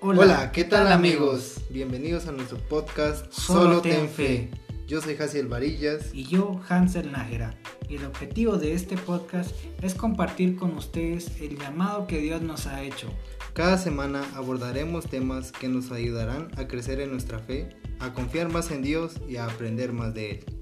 Hola, ¿qué tal amigos? Bienvenidos a nuestro podcast Solo, ten fe. Yo soy Jaciel Varillas. Y yo, Hansel Nájera. Y el objetivo de este podcast es compartir con ustedes el llamado que Dios nos ha hecho. Cada semana abordaremos temas que nos ayudarán a crecer en nuestra fe, a confiar más en Dios y a aprender más de Él.